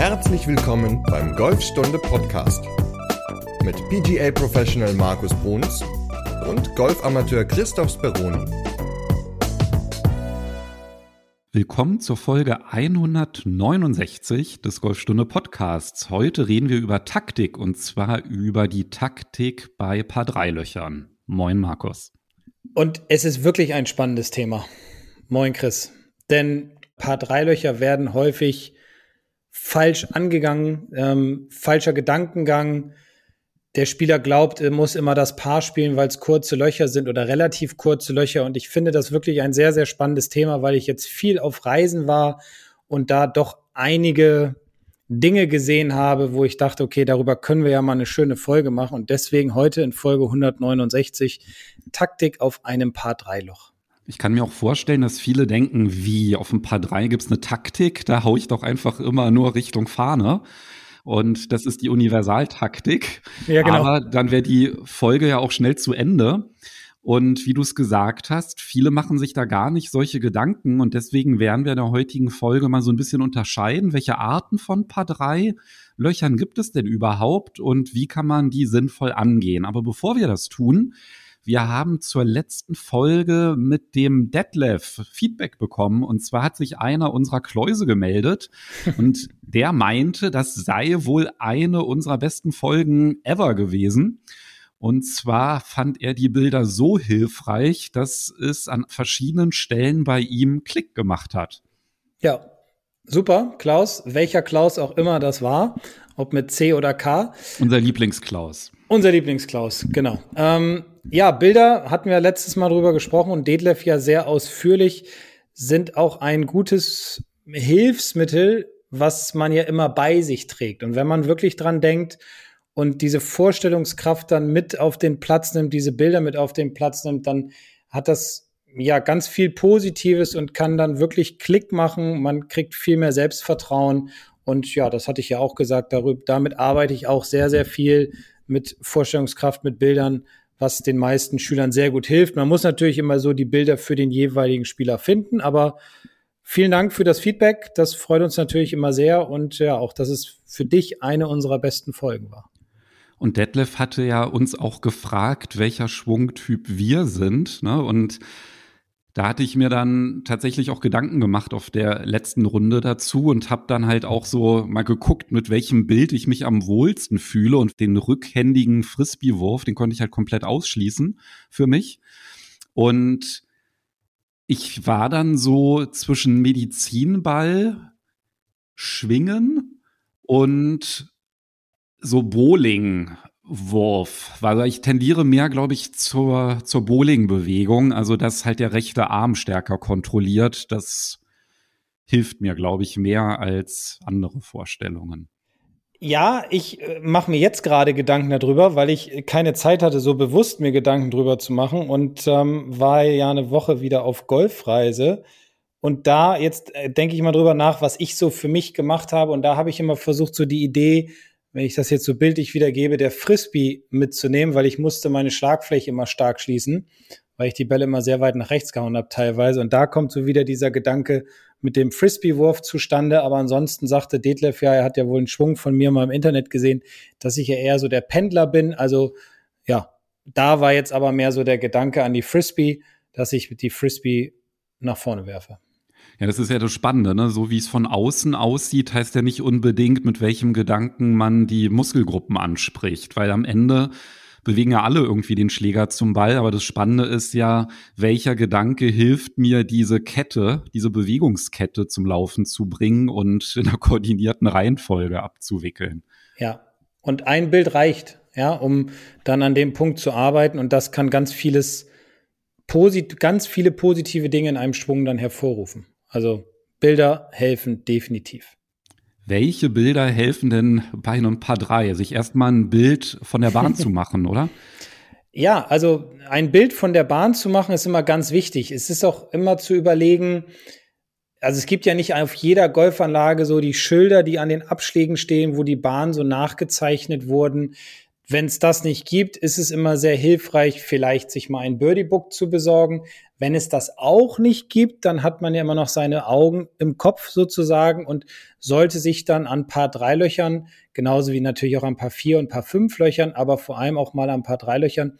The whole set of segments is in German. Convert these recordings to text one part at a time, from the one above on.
Herzlich willkommen beim Golfstunde Podcast mit PGA Professional Markus Bruns und Golfamateur Christoph Speroni. Willkommen zur Folge 169 des Golfstunde Podcasts. Heute reden wir über Taktik und zwar über die Taktik bei Paar Dreilöchern. Moin Markus. Und es ist wirklich ein spannendes Thema. Moin Chris. Denn Paar Dreilöcher werden häufig falsch angegangen, ähm, falscher Gedankengang. Der Spieler glaubt, er muss immer das Paar spielen, weil es kurze Löcher sind oder relativ kurze Löcher. Und ich finde das wirklich ein sehr, sehr spannendes Thema, weil ich jetzt viel auf Reisen war und da doch einige Dinge gesehen habe, wo ich dachte, okay, darüber können wir ja mal eine schöne Folge machen. Und deswegen heute in Folge 169 Taktik auf einem Paar Dreiloch. Ich kann mir auch vorstellen, dass viele denken, wie auf ein paar drei gibt's eine Taktik, da hau ich doch einfach immer nur Richtung Fahne. Und das ist die Universaltaktik. Ja, genau. Aber dann wäre die Folge ja auch schnell zu Ende. Und wie du es gesagt hast, viele machen sich da gar nicht solche Gedanken. Und deswegen werden wir in der heutigen Folge mal so ein bisschen unterscheiden, welche Arten von Paar drei Löchern gibt es denn überhaupt und wie kann man die sinnvoll angehen. Aber bevor wir das tun, wir haben zur letzten Folge mit dem Detlef Feedback bekommen. Und zwar hat sich einer unserer Kläuse gemeldet und der meinte, das sei wohl eine unserer besten Folgen ever gewesen. Und zwar fand er die Bilder so hilfreich, dass es an verschiedenen Stellen bei ihm Klick gemacht hat. Ja, super, Klaus. Welcher Klaus auch immer das war, ob mit C oder K. Unser Lieblingsklaus. Unser Lieblingsklaus, genau. Ähm, ja, Bilder hatten wir letztes Mal drüber gesprochen und Detlef ja sehr ausführlich, sind auch ein gutes Hilfsmittel, was man ja immer bei sich trägt. Und wenn man wirklich dran denkt und diese Vorstellungskraft dann mit auf den Platz nimmt, diese Bilder mit auf den Platz nimmt, dann hat das ja ganz viel Positives und kann dann wirklich Klick machen. Man kriegt viel mehr Selbstvertrauen. Und ja, das hatte ich ja auch gesagt, darüber, damit arbeite ich auch sehr, sehr viel mit Vorstellungskraft, mit Bildern, was den meisten Schülern sehr gut hilft. Man muss natürlich immer so die Bilder für den jeweiligen Spieler finden, aber vielen Dank für das Feedback. Das freut uns natürlich immer sehr und ja, auch, dass es für dich eine unserer besten Folgen war. Und Detlef hatte ja uns auch gefragt, welcher Schwungtyp wir sind. Ne? Und da hatte ich mir dann tatsächlich auch Gedanken gemacht auf der letzten Runde dazu und habe dann halt auch so mal geguckt, mit welchem Bild ich mich am wohlsten fühle und den rückhändigen Frisbee-Wurf, den konnte ich halt komplett ausschließen für mich. Und ich war dann so zwischen Medizinball, Schwingen und so Bowling Wurf, weil ich tendiere mehr, glaube ich, zur, zur Bowling-Bewegung, also dass halt der rechte Arm stärker kontrolliert. Das hilft mir, glaube ich, mehr als andere Vorstellungen. Ja, ich äh, mache mir jetzt gerade Gedanken darüber, weil ich keine Zeit hatte, so bewusst mir Gedanken drüber zu machen und ähm, war ja eine Woche wieder auf Golfreise. Und da jetzt äh, denke ich mal drüber nach, was ich so für mich gemacht habe. Und da habe ich immer versucht, so die Idee wenn ich das jetzt so bildlich wiedergebe, der Frisbee mitzunehmen, weil ich musste meine Schlagfläche immer stark schließen, weil ich die Bälle immer sehr weit nach rechts gehauen habe teilweise. Und da kommt so wieder dieser Gedanke mit dem Frisbee-Wurf zustande. Aber ansonsten sagte Detlef ja, er hat ja wohl einen Schwung von mir mal im Internet gesehen, dass ich ja eher so der Pendler bin. Also ja, da war jetzt aber mehr so der Gedanke an die Frisbee, dass ich die Frisbee nach vorne werfe. Ja, das ist ja das Spannende, ne? So wie es von außen aussieht, heißt ja nicht unbedingt, mit welchem Gedanken man die Muskelgruppen anspricht, weil am Ende bewegen ja alle irgendwie den Schläger zum Ball, aber das Spannende ist ja, welcher Gedanke hilft mir, diese Kette, diese Bewegungskette zum Laufen zu bringen und in einer koordinierten Reihenfolge abzuwickeln. Ja, und ein Bild reicht, ja, um dann an dem Punkt zu arbeiten und das kann ganz vieles, ganz viele positive Dinge in einem Schwung dann hervorrufen. Also Bilder helfen definitiv. Welche Bilder helfen denn bei einem Paar 3? Sich erstmal ein Bild von der Bahn zu machen, oder? Ja, also ein Bild von der Bahn zu machen ist immer ganz wichtig. Es ist auch immer zu überlegen, also es gibt ja nicht auf jeder Golfanlage so die Schilder, die an den Abschlägen stehen, wo die Bahnen so nachgezeichnet wurden. Wenn es das nicht gibt, ist es immer sehr hilfreich, vielleicht sich mal ein Birdie Book zu besorgen. Wenn es das auch nicht gibt, dann hat man ja immer noch seine Augen im Kopf sozusagen und sollte sich dann an paar Dreilöchern, genauso wie natürlich auch an paar Vier- und paar Fünflöchern, aber vor allem auch mal an paar Dreilöchern,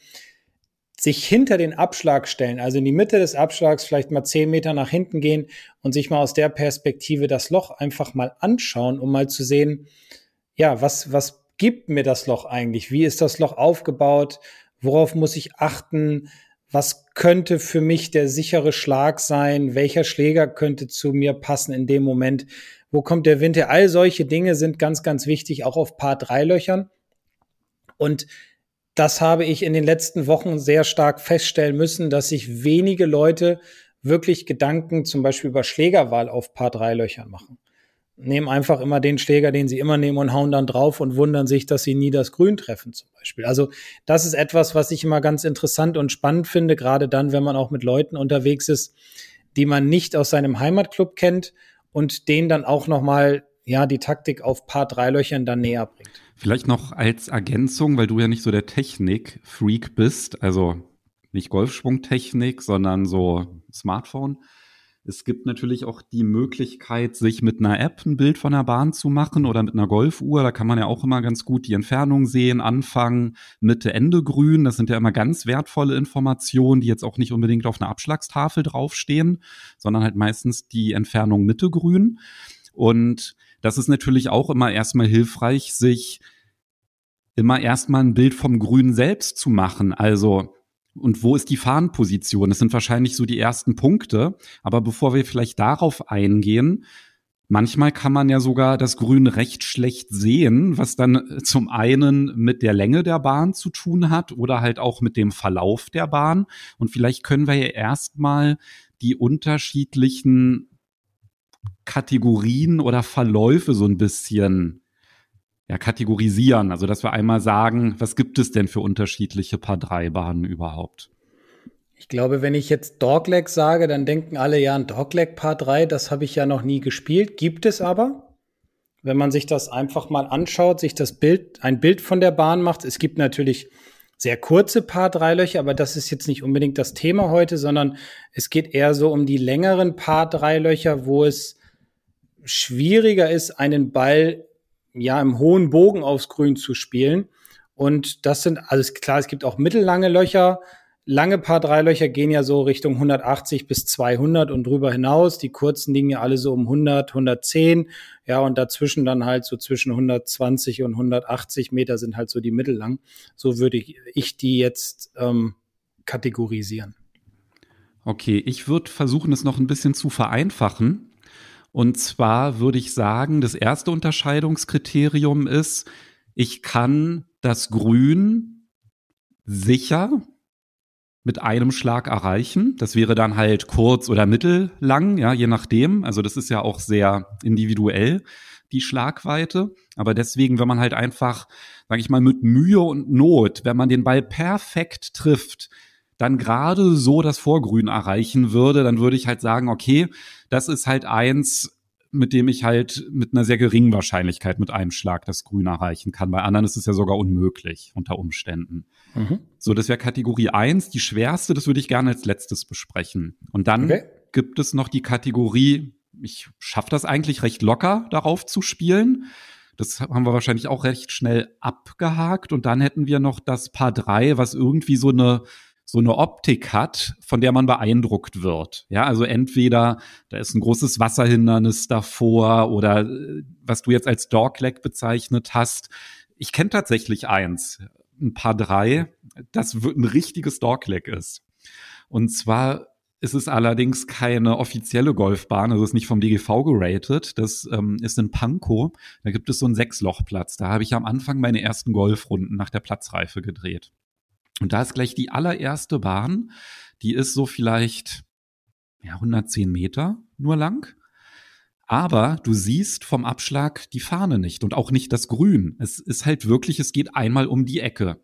sich hinter den Abschlag stellen, also in die Mitte des Abschlags vielleicht mal zehn Meter nach hinten gehen und sich mal aus der Perspektive das Loch einfach mal anschauen, um mal zu sehen, ja, was, was gibt mir das Loch eigentlich? Wie ist das Loch aufgebaut? Worauf muss ich achten? Was könnte für mich der sichere Schlag sein? Welcher Schläger könnte zu mir passen in dem Moment? Wo kommt der Wind her? All solche Dinge sind ganz, ganz wichtig, auch auf Paar drei Löchern. Und das habe ich in den letzten Wochen sehr stark feststellen müssen, dass sich wenige Leute wirklich Gedanken zum Beispiel über Schlägerwahl auf Paar drei Löchern machen. Nehmen einfach immer den Schläger, den sie immer nehmen und hauen dann drauf und wundern sich, dass sie nie das Grün treffen zum Beispiel. Also das ist etwas, was ich immer ganz interessant und spannend finde, gerade dann, wenn man auch mit Leuten unterwegs ist, die man nicht aus seinem Heimatclub kennt und denen dann auch nochmal ja, die Taktik auf Paar drei Löchern dann näher bringt. Vielleicht noch als Ergänzung, weil du ja nicht so der Technik-Freak bist, also nicht Golfschwungtechnik, sondern so Smartphone. Es gibt natürlich auch die Möglichkeit, sich mit einer App ein Bild von der Bahn zu machen oder mit einer Golfuhr. Da kann man ja auch immer ganz gut die Entfernung sehen, Anfang, Mitte, Ende grün. Das sind ja immer ganz wertvolle Informationen, die jetzt auch nicht unbedingt auf einer Abschlagstafel draufstehen, sondern halt meistens die Entfernung Mitte grün. Und das ist natürlich auch immer erstmal hilfreich, sich immer erstmal ein Bild vom Grün selbst zu machen. Also, und wo ist die Fahnenposition? Das sind wahrscheinlich so die ersten Punkte. Aber bevor wir vielleicht darauf eingehen, manchmal kann man ja sogar das Grün recht schlecht sehen, was dann zum einen mit der Länge der Bahn zu tun hat oder halt auch mit dem Verlauf der Bahn. Und vielleicht können wir ja erstmal die unterschiedlichen Kategorien oder Verläufe so ein bisschen ja, kategorisieren. Also, dass wir einmal sagen, was gibt es denn für unterschiedliche Paar 3 Bahnen überhaupt? Ich glaube, wenn ich jetzt Dogleg sage, dann denken alle, ja, ein Dogleg Paar 3, das habe ich ja noch nie gespielt. Gibt es aber. Wenn man sich das einfach mal anschaut, sich das Bild, ein Bild von der Bahn macht. Es gibt natürlich sehr kurze Paar 3 Löcher, aber das ist jetzt nicht unbedingt das Thema heute, sondern es geht eher so um die längeren Paar 3 Löcher, wo es schwieriger ist, einen Ball ja im hohen Bogen aufs Grün zu spielen. Und das sind, also klar, es gibt auch mittellange Löcher. Lange Paar drei Löcher gehen ja so Richtung 180 bis 200 und drüber hinaus. Die kurzen liegen ja alle so um 100, 110. Ja, und dazwischen dann halt so zwischen 120 und 180 Meter sind halt so die mittellang. So würde ich, ich die jetzt ähm, kategorisieren. Okay, ich würde versuchen, es noch ein bisschen zu vereinfachen. Und zwar würde ich sagen, das erste Unterscheidungskriterium ist, ich kann das Grün sicher mit einem Schlag erreichen. Das wäre dann halt kurz oder mittellang, ja, je nachdem. Also das ist ja auch sehr individuell, die Schlagweite. Aber deswegen, wenn man halt einfach, sage ich mal, mit Mühe und Not, wenn man den Ball perfekt trifft, dann gerade so das Vorgrün erreichen würde, dann würde ich halt sagen, okay, das ist halt eins, mit dem ich halt mit einer sehr geringen Wahrscheinlichkeit mit einem Schlag das Grün erreichen kann. Bei anderen ist es ja sogar unmöglich unter Umständen. Mhm. So, das wäre Kategorie eins. Die schwerste, das würde ich gerne als letztes besprechen. Und dann okay. gibt es noch die Kategorie, ich schaffe das eigentlich recht locker, darauf zu spielen. Das haben wir wahrscheinlich auch recht schnell abgehakt. Und dann hätten wir noch das Paar drei, was irgendwie so eine so eine Optik hat, von der man beeindruckt wird. Ja, also entweder da ist ein großes Wasserhindernis davor oder äh, was du jetzt als Dogleg bezeichnet hast. Ich kenne tatsächlich eins, ein paar drei, das ein richtiges Dogleg ist. Und zwar ist es allerdings keine offizielle Golfbahn, also ist nicht vom DGV geratet. Das ähm, ist in Pankow. Da gibt es so einen Sechslochplatz. Da habe ich am Anfang meine ersten Golfrunden nach der Platzreife gedreht. Und da ist gleich die allererste Bahn, die ist so vielleicht ja, 110 Meter nur lang. Aber du siehst vom Abschlag die Fahne nicht und auch nicht das Grün. Es ist halt wirklich, es geht einmal um die Ecke.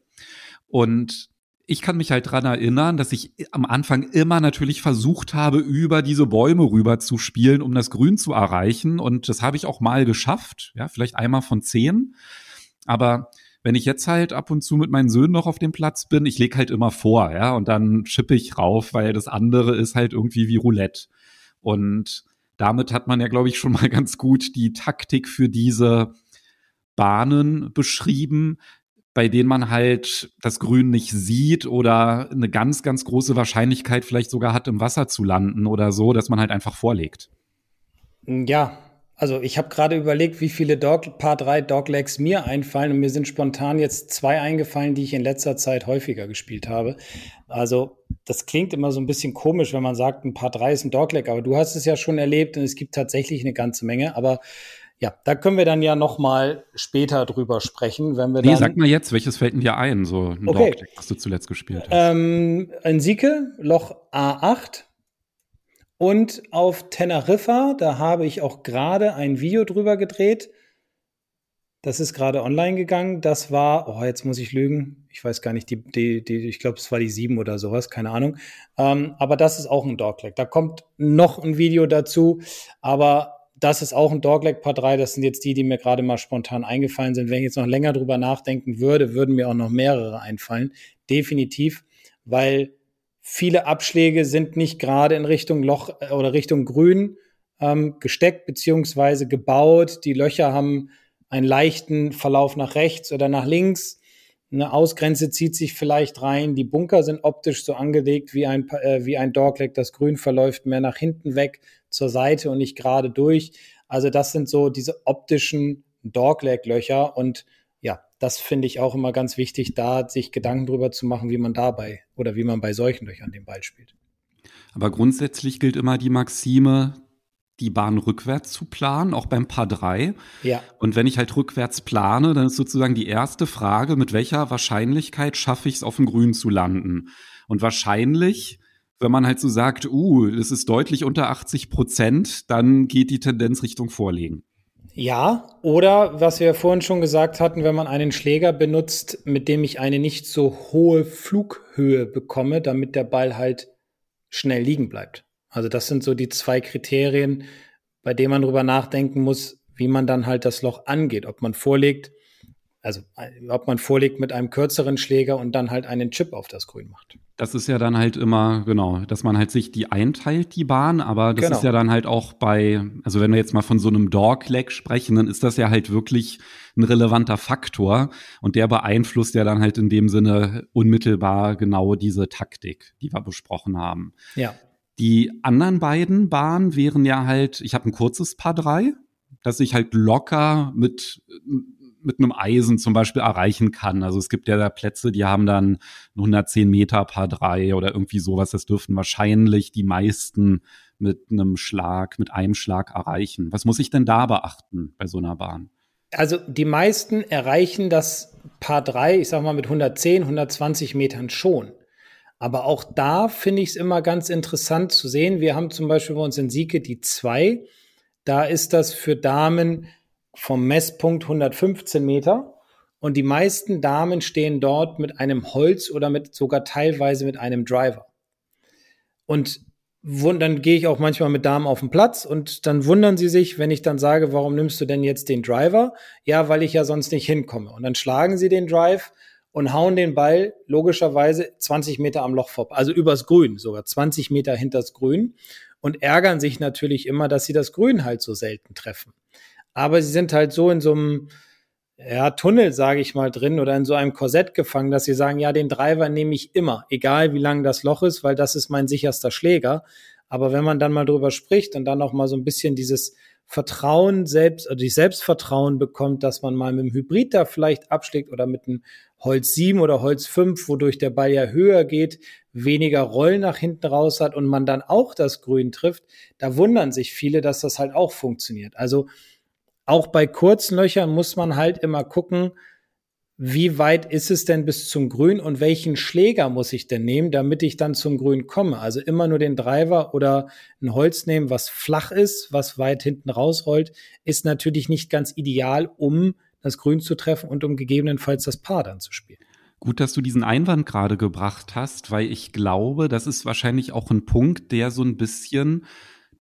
Und ich kann mich halt dran erinnern, dass ich am Anfang immer natürlich versucht habe, über diese Bäume rüber zu spielen, um das Grün zu erreichen. Und das habe ich auch mal geschafft. Ja, vielleicht einmal von zehn. Aber wenn ich jetzt halt ab und zu mit meinen Söhnen noch auf dem Platz bin, ich lege halt immer vor, ja, und dann chippe ich rauf, weil das andere ist halt irgendwie wie Roulette. Und damit hat man ja, glaube ich, schon mal ganz gut die Taktik für diese Bahnen beschrieben, bei denen man halt das Grün nicht sieht oder eine ganz, ganz große Wahrscheinlichkeit vielleicht sogar hat, im Wasser zu landen oder so, dass man halt einfach vorlegt. Ja, also ich habe gerade überlegt, wie viele Dog, Paar 3 Doglegs mir einfallen und mir sind spontan jetzt zwei eingefallen, die ich in letzter Zeit häufiger gespielt habe. Also das klingt immer so ein bisschen komisch, wenn man sagt, ein Paar 3 ist ein Dogleg, aber du hast es ja schon erlebt und es gibt tatsächlich eine ganze Menge. Aber ja, da können wir dann ja noch mal später drüber sprechen, wenn wir nee, dann sag mal jetzt, welches fällt dir ein, so ein okay. Dogleg, was du zuletzt gespielt hast? Ähm, ein Sieke, Loch A8, und auf Teneriffa, da habe ich auch gerade ein Video drüber gedreht. Das ist gerade online gegangen. Das war, oh, jetzt muss ich lügen. Ich weiß gar nicht, die, die, die ich glaube, es war die sieben oder sowas, keine Ahnung. Ähm, aber das ist auch ein Dogleg. Da kommt noch ein Video dazu. Aber das ist auch ein Dogleg Part 3. Das sind jetzt die, die mir gerade mal spontan eingefallen sind. Wenn ich jetzt noch länger drüber nachdenken würde, würden mir auch noch mehrere einfallen. Definitiv, weil Viele Abschläge sind nicht gerade in Richtung Loch äh, oder Richtung Grün ähm, gesteckt beziehungsweise gebaut. Die Löcher haben einen leichten Verlauf nach rechts oder nach links. Eine Ausgrenze zieht sich vielleicht rein. Die Bunker sind optisch so angelegt wie ein, äh, wie ein Dogleg. Das Grün verläuft mehr nach hinten weg zur Seite und nicht gerade durch. Also das sind so diese optischen Dogleg-Löcher und das finde ich auch immer ganz wichtig, da sich Gedanken drüber zu machen, wie man dabei oder wie man bei solchen Löchern den Ball spielt. Aber grundsätzlich gilt immer die Maxime, die Bahn rückwärts zu planen, auch beim Paar 3. Ja. Und wenn ich halt rückwärts plane, dann ist sozusagen die erste Frage, mit welcher Wahrscheinlichkeit schaffe ich es, auf dem Grün zu landen? Und wahrscheinlich, wenn man halt so sagt, uh, das ist deutlich unter 80 Prozent, dann geht die Tendenz Richtung Vorlegen. Ja, oder was wir vorhin schon gesagt hatten, wenn man einen Schläger benutzt, mit dem ich eine nicht so hohe Flughöhe bekomme, damit der Ball halt schnell liegen bleibt. Also das sind so die zwei Kriterien, bei denen man drüber nachdenken muss, wie man dann halt das Loch angeht. Ob man vorlegt, also ob man vorlegt mit einem kürzeren Schläger und dann halt einen Chip auf das Grün macht. Das ist ja dann halt immer, genau, dass man halt sich die einteilt, die Bahn, aber das genau. ist ja dann halt auch bei, also wenn wir jetzt mal von so einem Dogleg sprechen, dann ist das ja halt wirklich ein relevanter Faktor und der beeinflusst ja dann halt in dem Sinne unmittelbar genau diese Taktik, die wir besprochen haben. Ja. Die anderen beiden Bahnen wären ja halt, ich habe ein kurzes Paar drei, dass ich halt locker mit mit einem Eisen zum Beispiel erreichen kann. Also es gibt ja da Plätze, die haben dann 110 Meter Paar drei oder irgendwie sowas. Das dürften wahrscheinlich die meisten mit einem Schlag, mit einem Schlag erreichen. Was muss ich denn da beachten bei so einer Bahn? Also die meisten erreichen das Paar drei, ich sag mal mit 110, 120 Metern schon. Aber auch da finde ich es immer ganz interessant zu sehen. Wir haben zum Beispiel bei uns in Sieke die zwei. Da ist das für Damen vom Messpunkt 115 Meter. Und die meisten Damen stehen dort mit einem Holz oder mit sogar teilweise mit einem Driver. Und dann gehe ich auch manchmal mit Damen auf den Platz und dann wundern sie sich, wenn ich dann sage, warum nimmst du denn jetzt den Driver? Ja, weil ich ja sonst nicht hinkomme. Und dann schlagen sie den Drive und hauen den Ball logischerweise 20 Meter am Loch vorbei, also übers Grün, sogar 20 Meter hinters Grün und ärgern sich natürlich immer, dass sie das Grün halt so selten treffen aber sie sind halt so in so einem ja, Tunnel, sage ich mal, drin oder in so einem Korsett gefangen, dass sie sagen, ja, den Driver nehme ich immer, egal wie lang das Loch ist, weil das ist mein sicherster Schläger. Aber wenn man dann mal drüber spricht und dann auch mal so ein bisschen dieses Vertrauen selbst, oder die Selbstvertrauen bekommt, dass man mal mit dem Hybrid da vielleicht abschlägt oder mit einem Holz 7 oder Holz 5, wodurch der Ball ja höher geht, weniger Roll nach hinten raus hat und man dann auch das Grün trifft, da wundern sich viele, dass das halt auch funktioniert. Also auch bei kurzen Löchern muss man halt immer gucken, wie weit ist es denn bis zum Grün und welchen Schläger muss ich denn nehmen, damit ich dann zum Grün komme? Also immer nur den Driver oder ein Holz nehmen, was flach ist, was weit hinten rausrollt, ist natürlich nicht ganz ideal, um das Grün zu treffen und um gegebenenfalls das Paar dann zu spielen. Gut, dass du diesen Einwand gerade gebracht hast, weil ich glaube, das ist wahrscheinlich auch ein Punkt, der so ein bisschen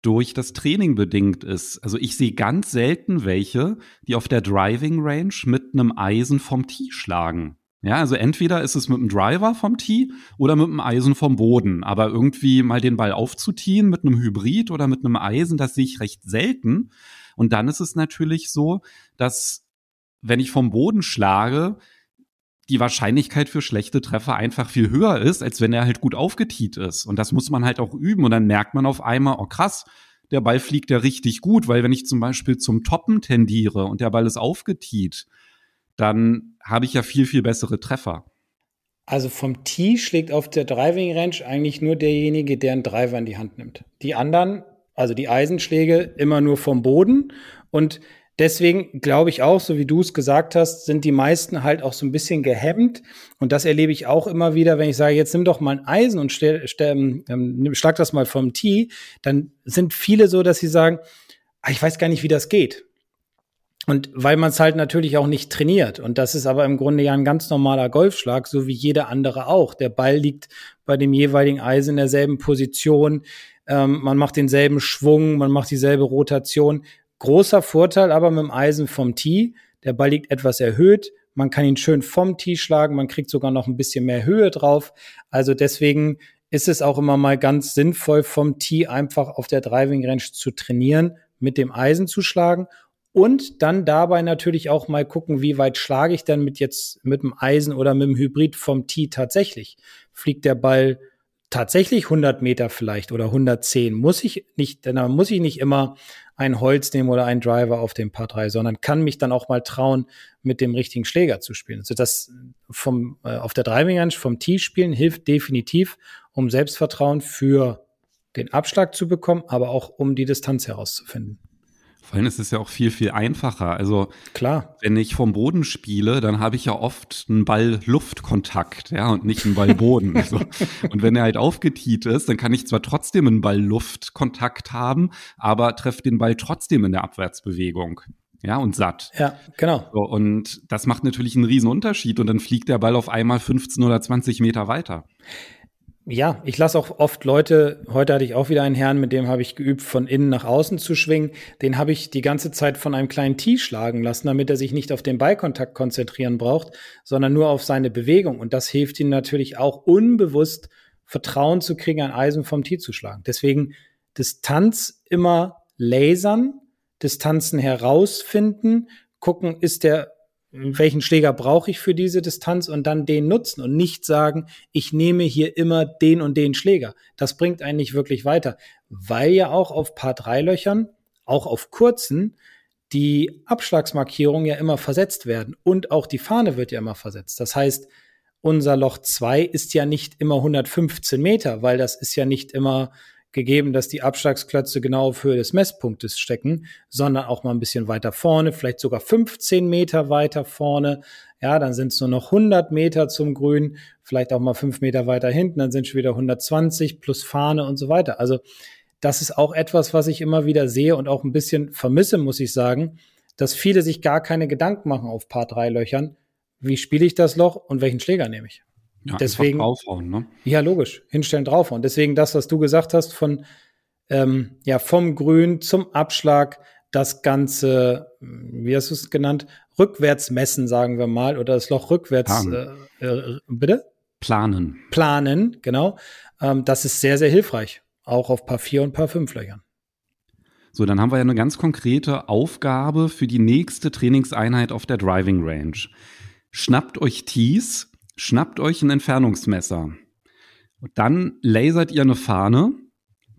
durch das Training bedingt ist. Also ich sehe ganz selten welche, die auf der Driving Range mit einem Eisen vom Tee schlagen. Ja, also entweder ist es mit dem Driver vom Tee oder mit dem Eisen vom Boden. Aber irgendwie mal den Ball aufzutiehen mit einem Hybrid oder mit einem Eisen, das sehe ich recht selten. Und dann ist es natürlich so, dass wenn ich vom Boden schlage, die Wahrscheinlichkeit für schlechte Treffer einfach viel höher ist, als wenn er halt gut aufgetiet ist. Und das muss man halt auch üben. Und dann merkt man auf einmal, oh krass, der Ball fliegt ja richtig gut, weil wenn ich zum Beispiel zum Toppen tendiere und der Ball ist aufgetiet, dann habe ich ja viel, viel bessere Treffer. Also vom Tee schlägt auf der Driving Range eigentlich nur derjenige, der einen Driver in die Hand nimmt. Die anderen, also die Eisenschläge, immer nur vom Boden. Und deswegen glaube ich auch, so wie du es gesagt hast, sind die meisten halt auch so ein bisschen gehemmt. Und das erlebe ich auch immer wieder, wenn ich sage, jetzt nimm doch mal ein Eisen und stell, stell, ähm, schlag das mal vom Tee, dann sind viele so, dass sie sagen, ah, ich weiß gar nicht, wie das geht. Und weil man es halt natürlich auch nicht trainiert. Und das ist aber im Grunde ja ein ganz normaler Golfschlag, so wie jeder andere auch. Der Ball liegt bei dem jeweiligen Eisen in derselben Position. Ähm, man macht denselben Schwung, man macht dieselbe Rotation. Großer Vorteil aber mit dem Eisen vom Tee. Der Ball liegt etwas erhöht. Man kann ihn schön vom Tee schlagen. Man kriegt sogar noch ein bisschen mehr Höhe drauf. Also deswegen ist es auch immer mal ganz sinnvoll, vom Tee einfach auf der Driving Range zu trainieren, mit dem Eisen zu schlagen und dann dabei natürlich auch mal gucken, wie weit schlage ich denn mit jetzt mit dem Eisen oder mit dem Hybrid vom Tee tatsächlich? Fliegt der Ball tatsächlich 100 Meter vielleicht oder 110? Muss ich nicht, denn da muss ich nicht immer ein Holz nehmen oder einen Driver auf dem Paar 3, sondern kann mich dann auch mal trauen, mit dem richtigen Schläger zu spielen. Also das vom, äh, auf der Driving Range vom Tee spielen hilft definitiv, um Selbstvertrauen für den Abschlag zu bekommen, aber auch um die Distanz herauszufinden. Vor allem ist es ja auch viel, viel einfacher. Also, klar. Wenn ich vom Boden spiele, dann habe ich ja oft einen Ball-Luftkontakt, ja, und nicht einen Ball-Boden. so. Und wenn er halt aufgetiet ist, dann kann ich zwar trotzdem einen Ball-Luftkontakt haben, aber treffe den Ball trotzdem in der Abwärtsbewegung. Ja, und satt. Ja, genau. So, und das macht natürlich einen riesen Unterschied und dann fliegt der Ball auf einmal 15 oder 20 Meter weiter ja, ich lasse auch oft Leute, heute hatte ich auch wieder einen Herrn, mit dem habe ich geübt, von innen nach außen zu schwingen. Den habe ich die ganze Zeit von einem kleinen Tee schlagen lassen, damit er sich nicht auf den Ballkontakt konzentrieren braucht, sondern nur auf seine Bewegung. Und das hilft ihm natürlich auch unbewusst Vertrauen zu kriegen, ein Eisen vom Tee zu schlagen. Deswegen Distanz immer lasern, Distanzen herausfinden, gucken, ist der welchen Schläger brauche ich für diese Distanz und dann den nutzen und nicht sagen, ich nehme hier immer den und den Schläger. Das bringt einen nicht wirklich weiter, weil ja auch auf Paar 3 Löchern, auch auf kurzen, die Abschlagsmarkierungen ja immer versetzt werden und auch die Fahne wird ja immer versetzt. Das heißt, unser Loch 2 ist ja nicht immer 115 Meter, weil das ist ja nicht immer gegeben, dass die Abschlagsklötze genau auf Höhe des Messpunktes stecken, sondern auch mal ein bisschen weiter vorne, vielleicht sogar 15 Meter weiter vorne. Ja, dann sind es nur noch 100 Meter zum Grün, vielleicht auch mal fünf Meter weiter hinten, dann sind es wieder 120 plus Fahne und so weiter. Also das ist auch etwas, was ich immer wieder sehe und auch ein bisschen vermisse, muss ich sagen, dass viele sich gar keine Gedanken machen auf Paar 3 Löchern. Wie spiele ich das Loch und welchen Schläger nehme ich? Ja, Deswegen, draufhauen, ne? Ja, logisch. Hinstellen, draufhauen. Deswegen das, was du gesagt hast, von ähm, ja, vom Grün zum Abschlag, das Ganze, wie hast du es genannt? Rückwärts messen, sagen wir mal, oder das Loch rückwärts, äh, äh, bitte? Planen. Planen, genau. Ähm, das ist sehr, sehr hilfreich. Auch auf Paar 4 und Paar 5 Löchern. So, dann haben wir ja eine ganz konkrete Aufgabe für die nächste Trainingseinheit auf der Driving Range. Schnappt euch Tees, Schnappt euch ein Entfernungsmesser. Und dann lasert ihr eine Fahne,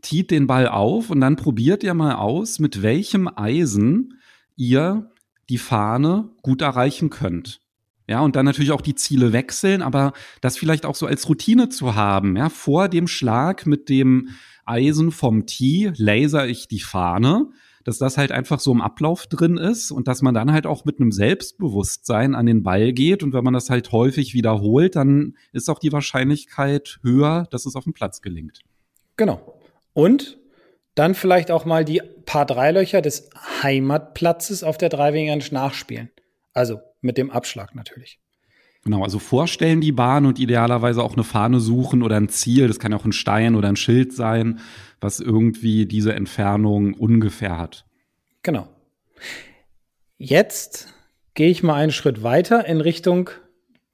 tiet den Ball auf und dann probiert ihr mal aus, mit welchem Eisen ihr die Fahne gut erreichen könnt. Ja, und dann natürlich auch die Ziele wechseln, aber das vielleicht auch so als Routine zu haben. Ja, vor dem Schlag mit dem Eisen vom Tee laser ich die Fahne dass das halt einfach so im Ablauf drin ist und dass man dann halt auch mit einem Selbstbewusstsein an den Ball geht und wenn man das halt häufig wiederholt, dann ist auch die Wahrscheinlichkeit höher, dass es auf dem Platz gelingt. Genau. Und dann vielleicht auch mal die paar Dreilöcher des Heimatplatzes auf der Driving Range nachspielen. Also mit dem Abschlag natürlich. Genau, also vorstellen die Bahn und idealerweise auch eine Fahne suchen oder ein Ziel. Das kann auch ein Stein oder ein Schild sein, was irgendwie diese Entfernung ungefähr hat. Genau. Jetzt gehe ich mal einen Schritt weiter in Richtung,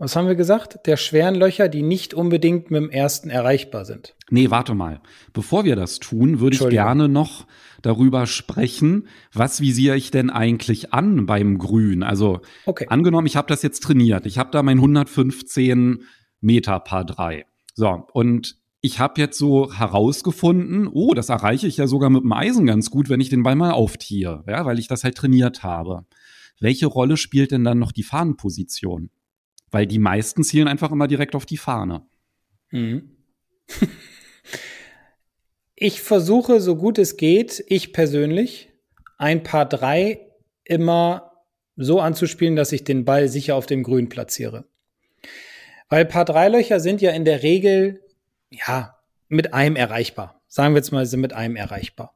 was haben wir gesagt? Der schweren Löcher, die nicht unbedingt mit dem ersten erreichbar sind. Nee, warte mal. Bevor wir das tun, würde ich gerne noch darüber sprechen, was visiere ich denn eigentlich an beim Grün? Also okay. angenommen, ich habe das jetzt trainiert. Ich habe da mein 115 Meter Paar 3. So, und ich habe jetzt so herausgefunden, oh, das erreiche ich ja sogar mit dem Eisen ganz gut, wenn ich den Ball mal auftiere, ja, weil ich das halt trainiert habe. Welche Rolle spielt denn dann noch die Fahnenposition? Weil die meisten zielen einfach immer direkt auf die Fahne. Mhm. ich versuche, so gut es geht, ich persönlich, ein paar drei immer so anzuspielen, dass ich den Ball sicher auf dem Grün platziere. Weil Paar drei Löcher sind ja in der Regel, ja, mit einem erreichbar. Sagen wir jetzt mal, sind mit einem erreichbar.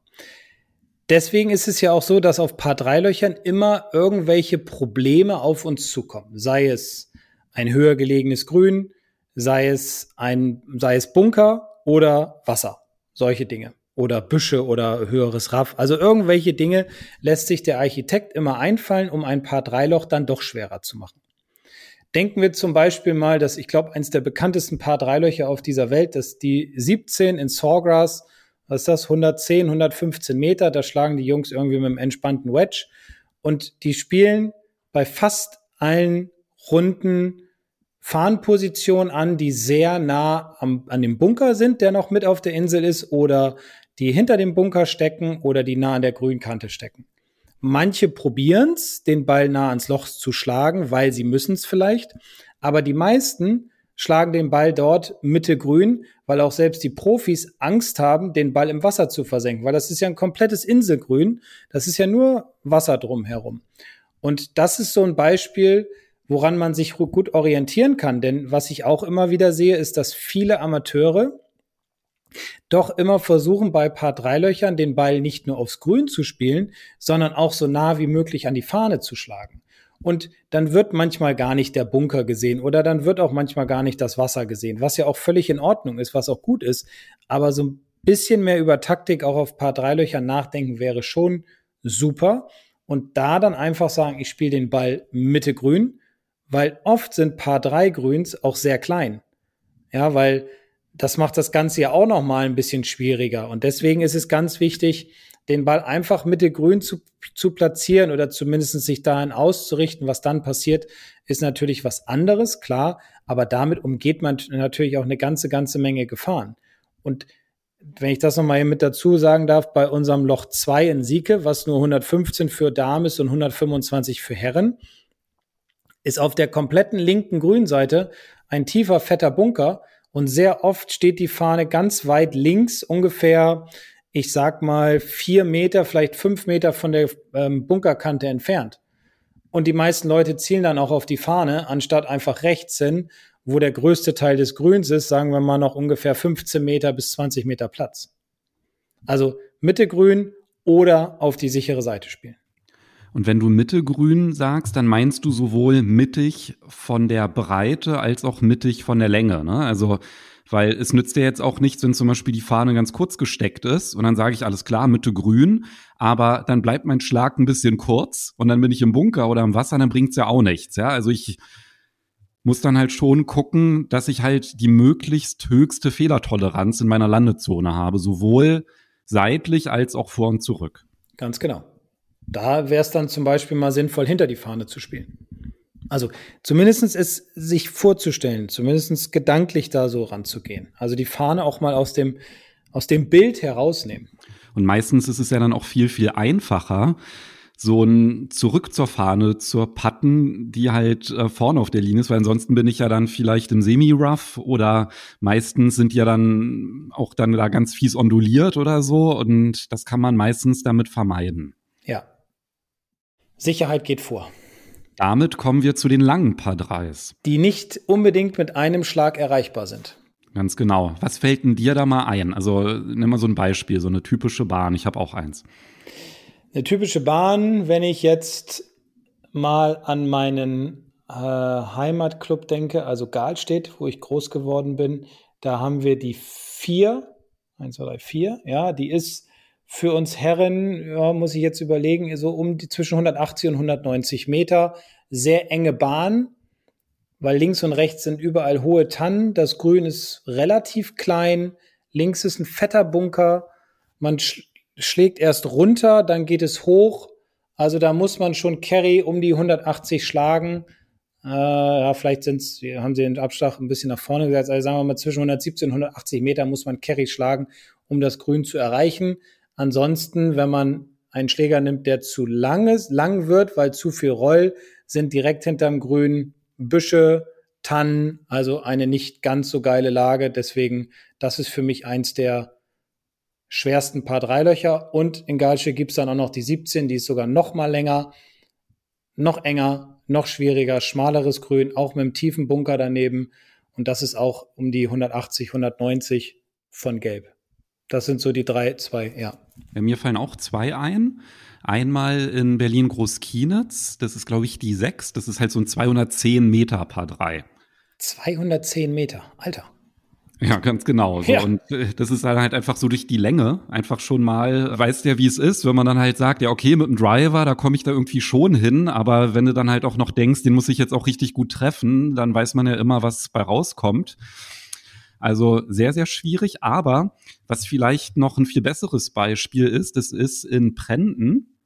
Deswegen ist es ja auch so, dass auf Paar drei Löchern immer irgendwelche Probleme auf uns zukommen. Sei es ein höher gelegenes Grün, sei es ein, sei es Bunker oder Wasser solche Dinge. Oder Büsche oder höheres Raff. Also irgendwelche Dinge lässt sich der Architekt immer einfallen, um ein paar Dreiloch dann doch schwerer zu machen. Denken wir zum Beispiel mal, dass ich glaube, eines der bekanntesten Paar Dreilöcher auf dieser Welt, dass die 17 in Sawgrass, was ist das, 110, 115 Meter, da schlagen die Jungs irgendwie mit einem entspannten Wedge und die spielen bei fast allen Runden Fahnenpositionen an, die sehr nah am, an dem Bunker sind, der noch mit auf der Insel ist, oder die hinter dem Bunker stecken oder die nah an der Grünkante stecken. Manche probieren es, den Ball nah ans Loch zu schlagen, weil sie müssen es vielleicht, aber die meisten schlagen den Ball dort Mitte grün, weil auch selbst die Profis Angst haben, den Ball im Wasser zu versenken, weil das ist ja ein komplettes Inselgrün, das ist ja nur Wasser drumherum. Und das ist so ein Beispiel, woran man sich gut orientieren kann. Denn was ich auch immer wieder sehe, ist, dass viele Amateure doch immer versuchen, bei Paar Dreilöchern den Ball nicht nur aufs Grün zu spielen, sondern auch so nah wie möglich an die Fahne zu schlagen. Und dann wird manchmal gar nicht der Bunker gesehen oder dann wird auch manchmal gar nicht das Wasser gesehen, was ja auch völlig in Ordnung ist, was auch gut ist. Aber so ein bisschen mehr über Taktik auch auf Paar Dreilöchern nachdenken wäre schon super. Und da dann einfach sagen, ich spiele den Ball Mitte grün, weil oft sind Paar 3 Grüns auch sehr klein. Ja, weil das macht das Ganze ja auch noch mal ein bisschen schwieriger. Und deswegen ist es ganz wichtig, den Ball einfach Mitte grün zu, zu platzieren oder zumindest sich dahin auszurichten. Was dann passiert, ist natürlich was anderes, klar. Aber damit umgeht man natürlich auch eine ganze, ganze Menge Gefahren. Und wenn ich das nochmal mit dazu sagen darf, bei unserem Loch 2 in Sieke, was nur 115 für Damen ist und 125 für Herren, ist auf der kompletten linken Grünseite ein tiefer, fetter Bunker und sehr oft steht die Fahne ganz weit links, ungefähr, ich sag mal, vier Meter, vielleicht fünf Meter von der ähm, Bunkerkante entfernt. Und die meisten Leute zielen dann auch auf die Fahne, anstatt einfach rechts hin, wo der größte Teil des Grüns ist, sagen wir mal noch ungefähr 15 Meter bis 20 Meter Platz. Also Mitte grün oder auf die sichere Seite spielen. Und wenn du Mittegrün sagst, dann meinst du sowohl mittig von der Breite als auch mittig von der Länge. Ne? Also, weil es nützt dir jetzt auch nichts, wenn zum Beispiel die Fahne ganz kurz gesteckt ist und dann sage ich alles klar, Mitte grün, aber dann bleibt mein Schlag ein bisschen kurz und dann bin ich im Bunker oder im Wasser, dann bringt's ja auch nichts. Ja, also ich muss dann halt schon gucken, dass ich halt die möglichst höchste Fehlertoleranz in meiner Landezone habe, sowohl seitlich als auch vor und zurück. Ganz genau. Da wäre es dann zum Beispiel mal sinnvoll, hinter die Fahne zu spielen. Also zumindest es sich vorzustellen, zumindest gedanklich da so ranzugehen. Also die Fahne auch mal aus dem, aus dem Bild herausnehmen. Und meistens ist es ja dann auch viel, viel einfacher, so ein Zurück zur Fahne, zur Patten, die halt äh, vorne auf der Linie ist, weil ansonsten bin ich ja dann vielleicht im Semi-Rough oder meistens sind ja dann auch dann da ganz fies onduliert oder so und das kann man meistens damit vermeiden. Sicherheit geht vor. Damit kommen wir zu den langen Paar Dreis. Die nicht unbedingt mit einem Schlag erreichbar sind. Ganz genau. Was fällt denn dir da mal ein? Also nimm mal so ein Beispiel, so eine typische Bahn. Ich habe auch eins. Eine typische Bahn, wenn ich jetzt mal an meinen äh, Heimatclub denke, also Galstedt, wo ich groß geworden bin, da haben wir die vier, eins, zwei, drei, vier, ja, die ist für uns Herren, ja, muss ich jetzt überlegen, so um die zwischen 180 und 190 Meter, sehr enge Bahn, weil links und rechts sind überall hohe Tannen, das Grün ist relativ klein, links ist ein fetter Bunker, man sch schlägt erst runter, dann geht es hoch, also da muss man schon Carry um die 180 schlagen, äh, ja, vielleicht sind's, haben sie den Abschlag ein bisschen nach vorne gesetzt. Also sagen wir mal, zwischen 117 und 180 Meter muss man Carry schlagen, um das Grün zu erreichen. Ansonsten, wenn man einen Schläger nimmt, der zu lang ist, lang wird, weil zu viel Roll, sind direkt hinterm Grün Büsche, Tannen, also eine nicht ganz so geile Lage. Deswegen, das ist für mich eins der schwersten Paar Dreilöcher. Und in Galsche gibt's dann auch noch die 17, die ist sogar noch mal länger, noch enger, noch schwieriger, schmaleres Grün, auch mit einem tiefen Bunker daneben. Und das ist auch um die 180, 190 von Gelb. Das sind so die drei, zwei, ja. ja mir fallen auch zwei ein. Einmal in Berlin Großkienitz, das ist, glaube ich, die sechs. Das ist halt so ein 210 Meter Paar drei. 210 Meter, Alter. Ja, ganz genau. So. Ja. Und äh, das ist dann halt einfach so durch die Länge einfach schon mal, weißt ja, wie es ist, wenn man dann halt sagt, ja, okay, mit dem Driver, da komme ich da irgendwie schon hin, aber wenn du dann halt auch noch denkst, den muss ich jetzt auch richtig gut treffen, dann weiß man ja immer, was bei rauskommt. Also sehr, sehr schwierig. Aber was vielleicht noch ein viel besseres Beispiel ist, das ist in Prenten,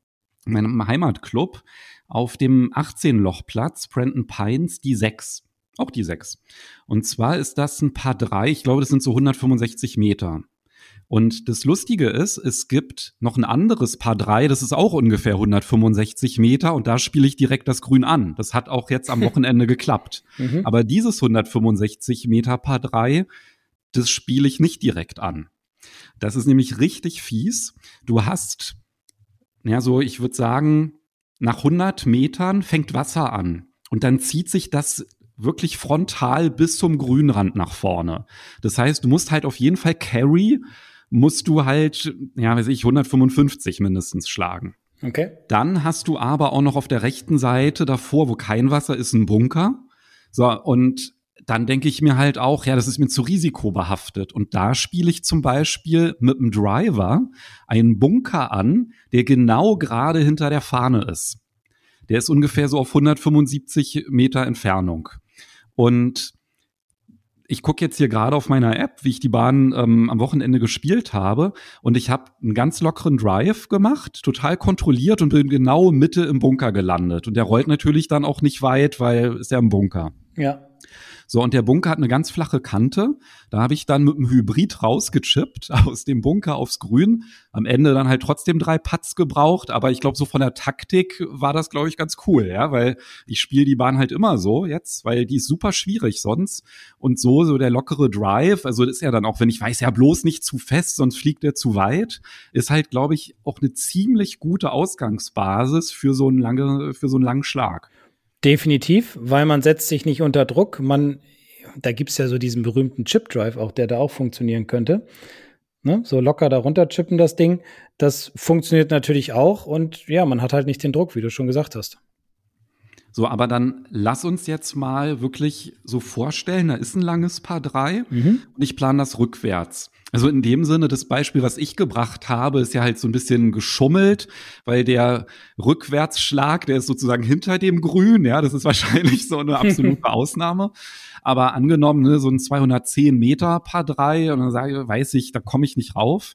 meinem Heimatclub, auf dem 18-Loch-Platz, Prenton Pines, die 6. Auch die sechs. Und zwar ist das ein Paar drei, ich glaube, das sind so 165 Meter. Und das Lustige ist, es gibt noch ein anderes Paar drei, das ist auch ungefähr 165 Meter und da spiele ich direkt das Grün an. Das hat auch jetzt am Wochenende geklappt. Mhm. Aber dieses 165 Meter Paar drei, das spiele ich nicht direkt an. Das ist nämlich richtig fies. Du hast, ja, so, ich würde sagen, nach 100 Metern fängt Wasser an. Und dann zieht sich das wirklich frontal bis zum Grünrand nach vorne. Das heißt, du musst halt auf jeden Fall Carry, musst du halt, ja, weiß ich, 155 mindestens schlagen. Okay. Dann hast du aber auch noch auf der rechten Seite davor, wo kein Wasser ist, ein Bunker. So, und dann denke ich mir halt auch, ja, das ist mir zu risikobehaftet. Und da spiele ich zum Beispiel mit dem Driver einen Bunker an, der genau gerade hinter der Fahne ist. Der ist ungefähr so auf 175 Meter Entfernung. Und ich gucke jetzt hier gerade auf meiner App, wie ich die Bahn ähm, am Wochenende gespielt habe. Und ich habe einen ganz lockeren Drive gemacht, total kontrolliert und bin genau Mitte im Bunker gelandet. Und der rollt natürlich dann auch nicht weit, weil ist ja im Bunker. Ja. So, und der Bunker hat eine ganz flache Kante. Da habe ich dann mit dem Hybrid rausgechippt aus dem Bunker aufs Grün. Am Ende dann halt trotzdem drei Putts gebraucht. Aber ich glaube, so von der Taktik war das, glaube ich, ganz cool, ja, weil ich spiele die Bahn halt immer so jetzt, weil die ist super schwierig sonst. Und so, so der lockere Drive, also das ist ja dann auch, wenn ich weiß, ja bloß nicht zu fest, sonst fliegt der zu weit, ist halt, glaube ich, auch eine ziemlich gute Ausgangsbasis für so einen lange, für so einen langen Schlag. Definitiv, weil man setzt sich nicht unter Druck. Man, da gibt's ja so diesen berühmten Chip Drive auch, der da auch funktionieren könnte. Ne? So locker darunter chippen das Ding. Das funktioniert natürlich auch und ja, man hat halt nicht den Druck, wie du schon gesagt hast. So, aber dann lass uns jetzt mal wirklich so vorstellen, da ist ein langes Paar drei mhm. und ich plane das rückwärts. Also in dem Sinne, das Beispiel, was ich gebracht habe, ist ja halt so ein bisschen geschummelt, weil der Rückwärtsschlag, der ist sozusagen hinter dem Grün, ja, das ist wahrscheinlich so eine absolute Ausnahme. Aber angenommen, ne, so ein 210 Meter Paar drei, und dann sage, weiß ich, da komme ich nicht rauf.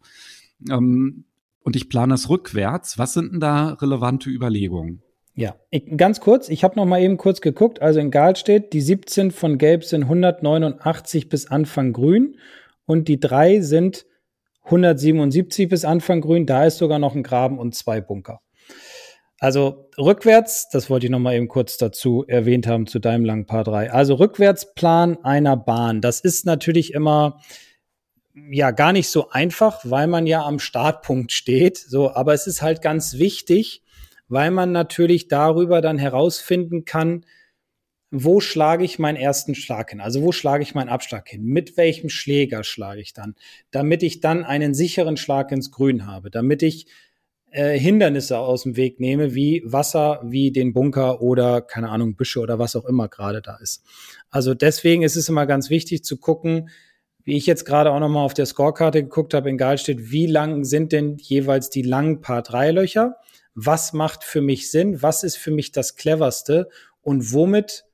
Ähm, und ich plane das rückwärts. Was sind denn da relevante Überlegungen? Ja, ich, ganz kurz, ich habe noch mal eben kurz geguckt. Also in Gal steht, die 17 von Gelb sind 189 bis Anfang Grün und die drei sind 177 bis Anfang grün. Da ist sogar noch ein Graben und zwei Bunker. Also rückwärts, das wollte ich noch mal eben kurz dazu erwähnt haben zu deinem langen Paar 3. Also Rückwärtsplan einer Bahn. Das ist natürlich immer ja gar nicht so einfach, weil man ja am Startpunkt steht. So, aber es ist halt ganz wichtig, weil man natürlich darüber dann herausfinden kann, wo schlage ich meinen ersten Schlag hin? Also wo schlage ich meinen Abschlag hin? Mit welchem Schläger schlage ich dann? Damit ich dann einen sicheren Schlag ins Grün habe, damit ich äh, Hindernisse aus dem Weg nehme, wie Wasser, wie den Bunker oder keine Ahnung, Büsche oder was auch immer gerade da ist. Also deswegen ist es immer ganz wichtig zu gucken, wie ich jetzt gerade auch nochmal auf der Scorekarte geguckt habe, in Gal steht, wie lang sind denn jeweils die langen Paar 3 Löcher? Was macht für mich Sinn? Was ist für mich das cleverste? Und womit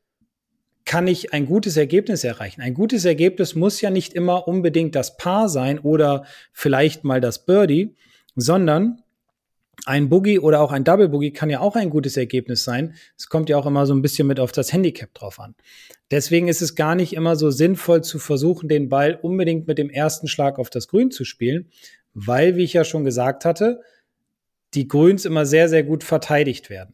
kann ich ein gutes Ergebnis erreichen? Ein gutes Ergebnis muss ja nicht immer unbedingt das Paar sein oder vielleicht mal das Birdie, sondern ein Boogie oder auch ein Double Boogie kann ja auch ein gutes Ergebnis sein. Es kommt ja auch immer so ein bisschen mit auf das Handicap drauf an. Deswegen ist es gar nicht immer so sinnvoll zu versuchen, den Ball unbedingt mit dem ersten Schlag auf das Grün zu spielen, weil, wie ich ja schon gesagt hatte, die Grüns immer sehr, sehr gut verteidigt werden.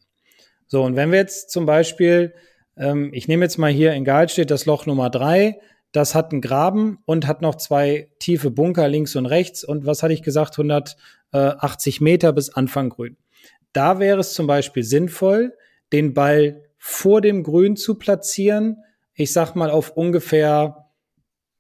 So, und wenn wir jetzt zum Beispiel, ähm, ich nehme jetzt mal hier in Gal steht das Loch Nummer drei, das hat einen Graben und hat noch zwei tiefe Bunker links und rechts und was hatte ich gesagt, 180 Meter bis Anfang Grün. Da wäre es zum Beispiel sinnvoll, den Ball vor dem Grün zu platzieren. Ich sag mal auf ungefähr,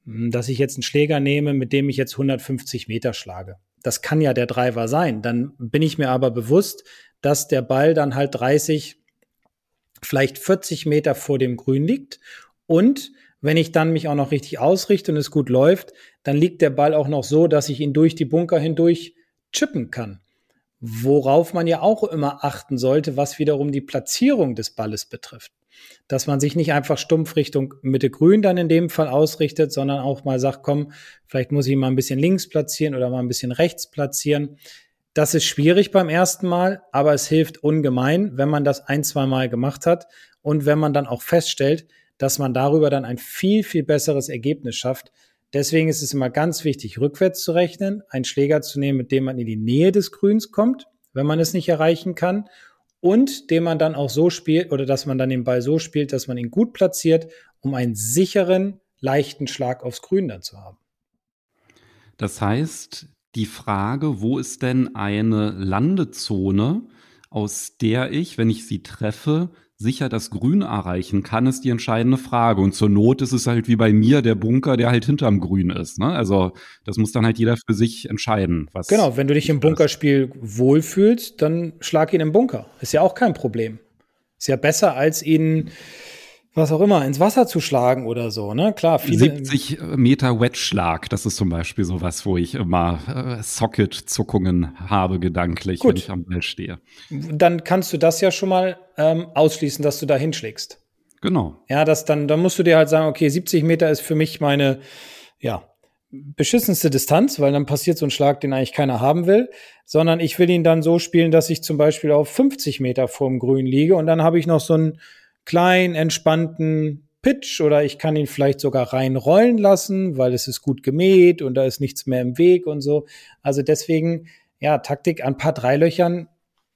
hm, dass ich jetzt einen Schläger nehme, mit dem ich jetzt 150 Meter schlage. Das kann ja der Driver sein. Dann bin ich mir aber bewusst, dass der Ball dann halt 30, vielleicht 40 Meter vor dem Grün liegt und wenn ich dann mich auch noch richtig ausrichte und es gut läuft, dann liegt der Ball auch noch so, dass ich ihn durch die Bunker hindurch chippen kann. Worauf man ja auch immer achten sollte, was wiederum die Platzierung des Balles betrifft. Dass man sich nicht einfach stumpf Richtung Mitte Grün dann in dem Fall ausrichtet, sondern auch mal sagt, komm, vielleicht muss ich mal ein bisschen links platzieren oder mal ein bisschen rechts platzieren. Das ist schwierig beim ersten Mal, aber es hilft ungemein, wenn man das ein, zwei Mal gemacht hat und wenn man dann auch feststellt, dass man darüber dann ein viel, viel besseres Ergebnis schafft. Deswegen ist es immer ganz wichtig, rückwärts zu rechnen, einen Schläger zu nehmen, mit dem man in die Nähe des Grüns kommt, wenn man es nicht erreichen kann, und den man dann auch so spielt oder dass man dann den Ball so spielt, dass man ihn gut platziert, um einen sicheren, leichten Schlag aufs Grün dann zu haben. Das heißt, die Frage, wo ist denn eine Landezone, aus der ich, wenn ich sie treffe, sicher das Grün erreichen kann, ist die entscheidende Frage. Und zur Not ist es halt wie bei mir der Bunker, der halt hinterm Grün ist. Ne? Also das muss dann halt jeder für sich entscheiden. Was genau, wenn du dich im Bunkerspiel wohlfühlst, dann schlag ihn im Bunker. Ist ja auch kein Problem. Ist ja besser, als ihn was auch immer, ins Wasser zu schlagen oder so, ne? Klar, viele. 70 Meter Wetschlag, das ist zum Beispiel sowas, wo ich immer äh, Socket-Zuckungen habe, gedanklich, Gut. wenn ich am Ball stehe. Dann kannst du das ja schon mal ähm, ausschließen, dass du da hinschlägst. Genau. Ja, das dann, dann musst du dir halt sagen, okay, 70 Meter ist für mich meine, ja, beschissenste Distanz, weil dann passiert so ein Schlag, den eigentlich keiner haben will, sondern ich will ihn dann so spielen, dass ich zum Beispiel auf 50 Meter vorm Grün liege und dann habe ich noch so ein kleinen, entspannten Pitch oder ich kann ihn vielleicht sogar reinrollen lassen, weil es ist gut gemäht und da ist nichts mehr im Weg und so. Also deswegen, ja, Taktik an paar Dreilöchern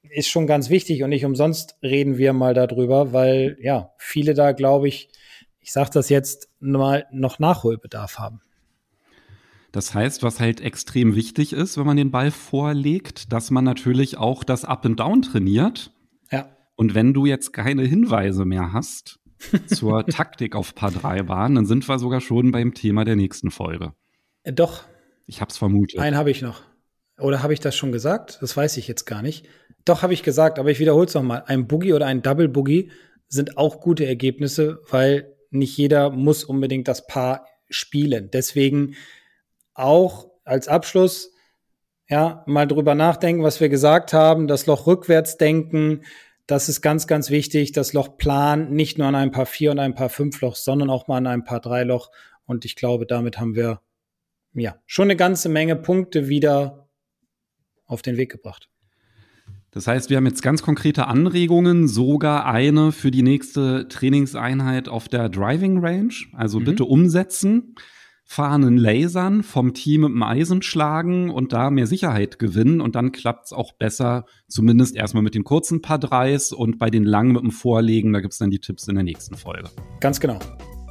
ist schon ganz wichtig und nicht umsonst reden wir mal darüber, weil ja, viele da, glaube ich, ich sage das jetzt mal, noch Nachholbedarf haben. Das heißt, was halt extrem wichtig ist, wenn man den Ball vorlegt, dass man natürlich auch das Up and Down trainiert. Und wenn du jetzt keine Hinweise mehr hast zur Taktik auf Paar 3 Bahn, dann sind wir sogar schon beim Thema der nächsten Folge. Äh, doch. Ich hab's vermutet. Einen habe ich noch. Oder habe ich das schon gesagt? Das weiß ich jetzt gar nicht. Doch, habe ich gesagt, aber ich wiederhole es nochmal. Ein Boogie oder ein Double Boogie sind auch gute Ergebnisse, weil nicht jeder muss unbedingt das Paar spielen. Deswegen auch als Abschluss, ja, mal drüber nachdenken, was wir gesagt haben, das Loch rückwärts denken, das ist ganz, ganz wichtig. Das Loch planen, nicht nur an ein paar vier und ein paar fünf Loch, sondern auch mal an ein paar drei Loch. Und ich glaube, damit haben wir ja schon eine ganze Menge Punkte wieder auf den Weg gebracht. Das heißt, wir haben jetzt ganz konkrete Anregungen, sogar eine für die nächste Trainingseinheit auf der Driving Range. Also mhm. bitte umsetzen fahrenden Lasern vom Team mit dem Eisen schlagen und da mehr Sicherheit gewinnen und dann klappt es auch besser, zumindest erstmal mit den kurzen Paar Dreis und bei den langen mit dem Vorlegen, da gibt es dann die Tipps in der nächsten Folge. Ganz genau.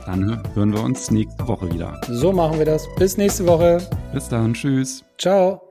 Dann hören wir uns nächste Woche wieder. So machen wir das. Bis nächste Woche. Bis dann. Tschüss. Ciao.